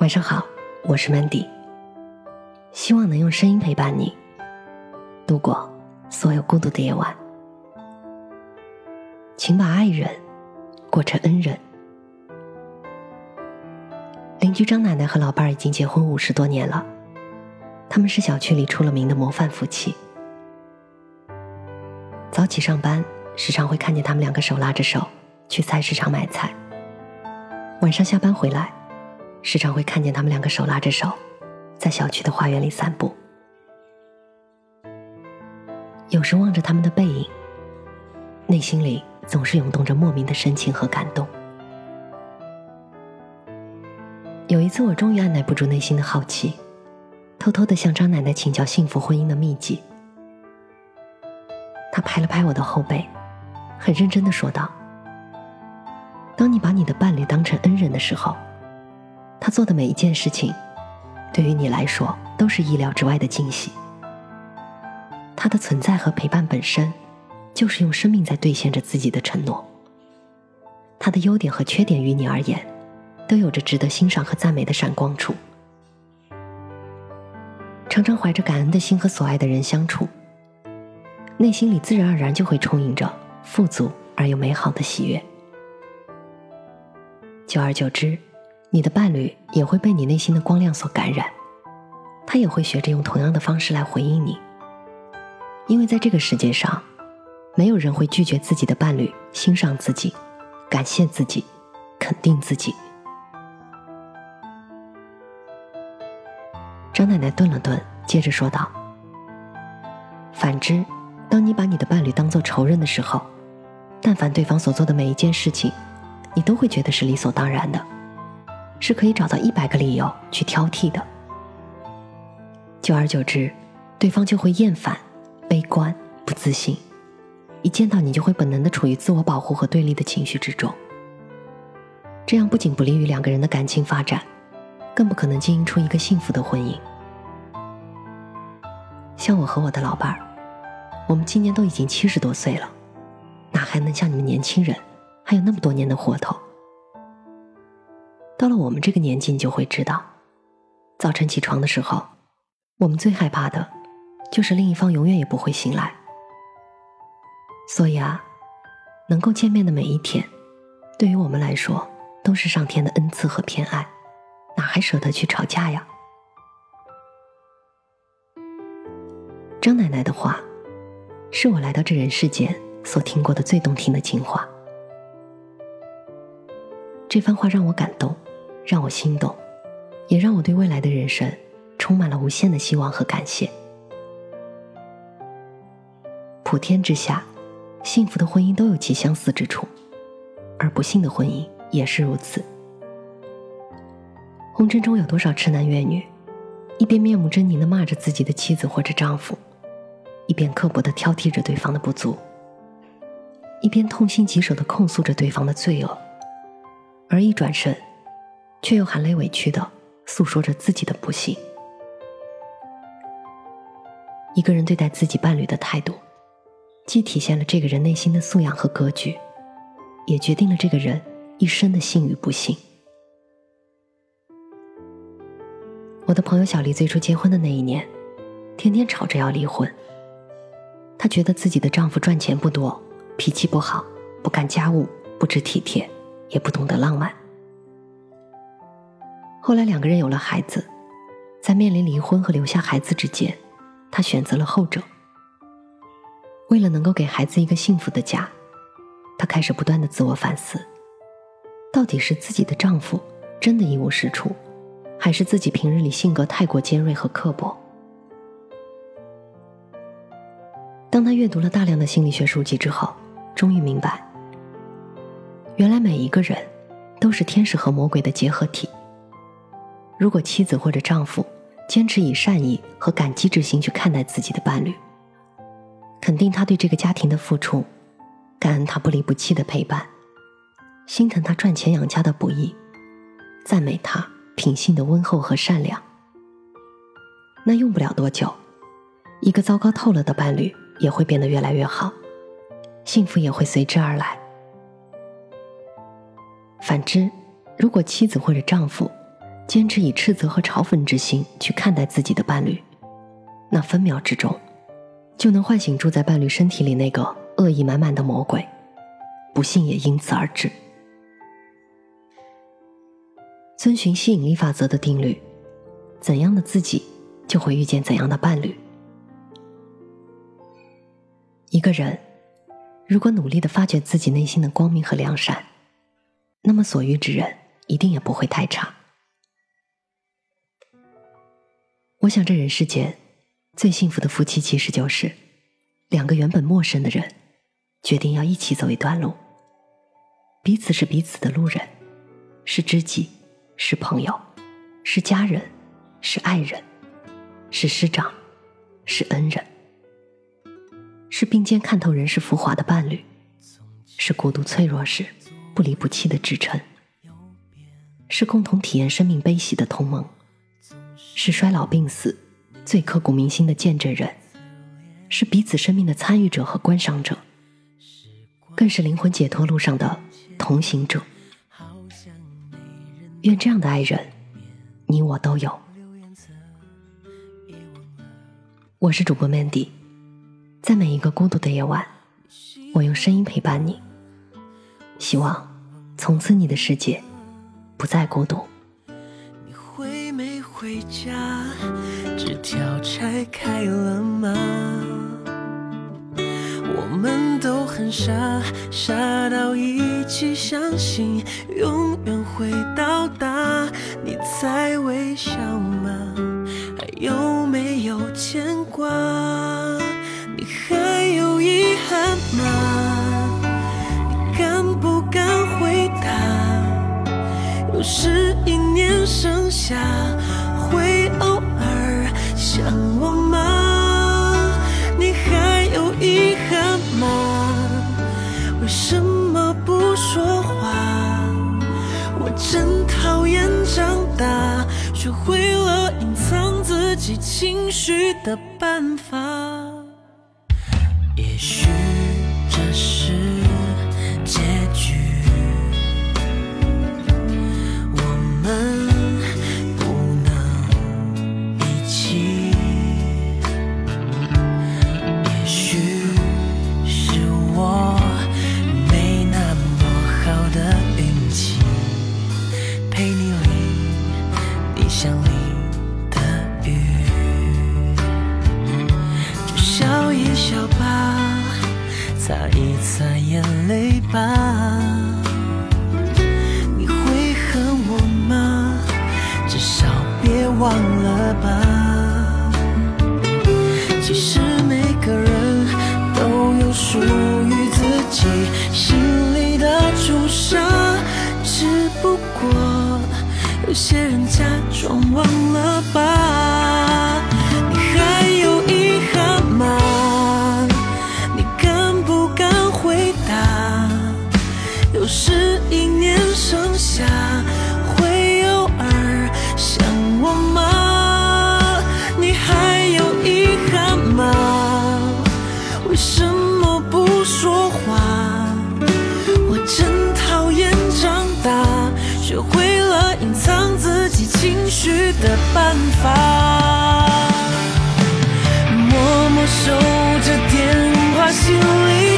晚上好，我是 Mandy，希望能用声音陪伴你度过所有孤独的夜晚。请把爱人过成恩人。邻居张奶奶和老伴儿已经结婚五十多年了，他们是小区里出了名的模范夫妻。早起上班，时常会看见他们两个手拉着手去菜市场买菜；晚上下班回来。时常会看见他们两个手拉着手，在小区的花园里散步。有时望着他们的背影，内心里总是涌动着莫名的深情和感动。有一次，我终于按耐不住内心的好奇，偷偷的向张奶奶请教幸福婚姻的秘籍。她拍了拍我的后背，很认真的说道：“当你把你的伴侣当成恩人的时候。”他做的每一件事情，对于你来说都是意料之外的惊喜。他的存在和陪伴本身，就是用生命在兑现着自己的承诺。他的优点和缺点于你而言，都有着值得欣赏和赞美的闪光处。常常怀着感恩的心和所爱的人相处，内心里自然而然就会充盈着富足而又美好的喜悦。久而久之。你的伴侣也会被你内心的光亮所感染，他也会学着用同样的方式来回应你。因为在这个世界上，没有人会拒绝自己的伴侣欣赏自己、感谢自己、肯定自己。张奶奶顿了顿，接着说道：“反之，当你把你的伴侣当做仇人的时候，但凡对方所做的每一件事情，你都会觉得是理所当然的。”是可以找到一百个理由去挑剔的，久而久之，对方就会厌烦、悲观、不自信，一见到你就会本能的处于自我保护和对立的情绪之中。这样不仅不利于两个人的感情发展，更不可能经营出一个幸福的婚姻。像我和我的老伴儿，我们今年都已经七十多岁了，哪还能像你们年轻人，还有那么多年的活头？到了我们这个年纪，你就会知道，早晨起床的时候，我们最害怕的，就是另一方永远也不会醒来。所以啊，能够见面的每一天，对于我们来说，都是上天的恩赐和偏爱，哪还舍得去吵架呀？张奶奶的话，是我来到这人世间所听过的最动听的情话。这番话让我感动。让我心动，也让我对未来的人生充满了无限的希望和感谢。普天之下，幸福的婚姻都有其相似之处，而不幸的婚姻也是如此。红尘中有多少痴男怨女，一边面目狰狞的骂着自己的妻子或者丈夫，一边刻薄的挑剔着对方的不足，一边痛心疾首的控诉着对方的罪恶，而一转身。却又含泪委屈的诉说着自己的不幸。一个人对待自己伴侣的态度，既体现了这个人内心的素养和格局，也决定了这个人一生的幸与不幸。我的朋友小丽最初结婚的那一年，天天吵着要离婚。她觉得自己的丈夫赚钱不多，脾气不好，不干家务，不知体贴，也不懂得浪漫。后来两个人有了孩子，在面临离婚和留下孩子之间，她选择了后者。为了能够给孩子一个幸福的家，她开始不断的自我反思：到底是自己的丈夫真的一无是处，还是自己平日里性格太过尖锐和刻薄？当她阅读了大量的心理学书籍之后，终于明白，原来每一个人都是天使和魔鬼的结合体。如果妻子或者丈夫坚持以善意和感激之心去看待自己的伴侣，肯定他对这个家庭的付出，感恩他不离不弃的陪伴，心疼他赚钱养家的不易，赞美他品性的温厚和善良，那用不了多久，一个糟糕透了的伴侣也会变得越来越好，幸福也会随之而来。反之，如果妻子或者丈夫，坚持以斥责和嘲讽之心去看待自己的伴侣，那分秒之中，就能唤醒住在伴侣身体里那个恶意满满的魔鬼，不幸也因此而至。遵循吸引力法则的定律，怎样的自己就会遇见怎样的伴侣。一个人如果努力的发掘自己内心的光明和良善，那么所遇之人一定也不会太差。我想，这人世间最幸福的夫妻，其实就是两个原本陌生的人，决定要一起走一段路，彼此是彼此的路人，是知己。是朋友，是家人，是爱人，是师长，是恩人，是并肩看透人世浮华的伴侣，是孤独脆弱时不离不弃的支撑，是共同体验生命悲喜的同盟，是衰老病死最刻骨铭心的见证人，是彼此生命的参与者和观赏者，更是灵魂解脱路上的同行者。愿这样的爱人，你我都有。我是主播 Mandy，在每一个孤独的夜晚，我用声音陪伴你。希望从此你的世界不再孤独。回没回家？纸条拆开了吗？我们都很傻，傻到一起相信永远会到达。你在微笑吗？还有没有牵挂？又是一年盛夏，会偶尔想我吗？你还有遗憾吗？为什么不说话？我真讨厌长大，学会了隐藏自己情绪的办法。一擦眼泪吧。你会恨我吗？至少别忘了吧，其实每个人都有属于自己心里的朱砂，只不过有些人假装忘情绪的办法，默默守着电话，心里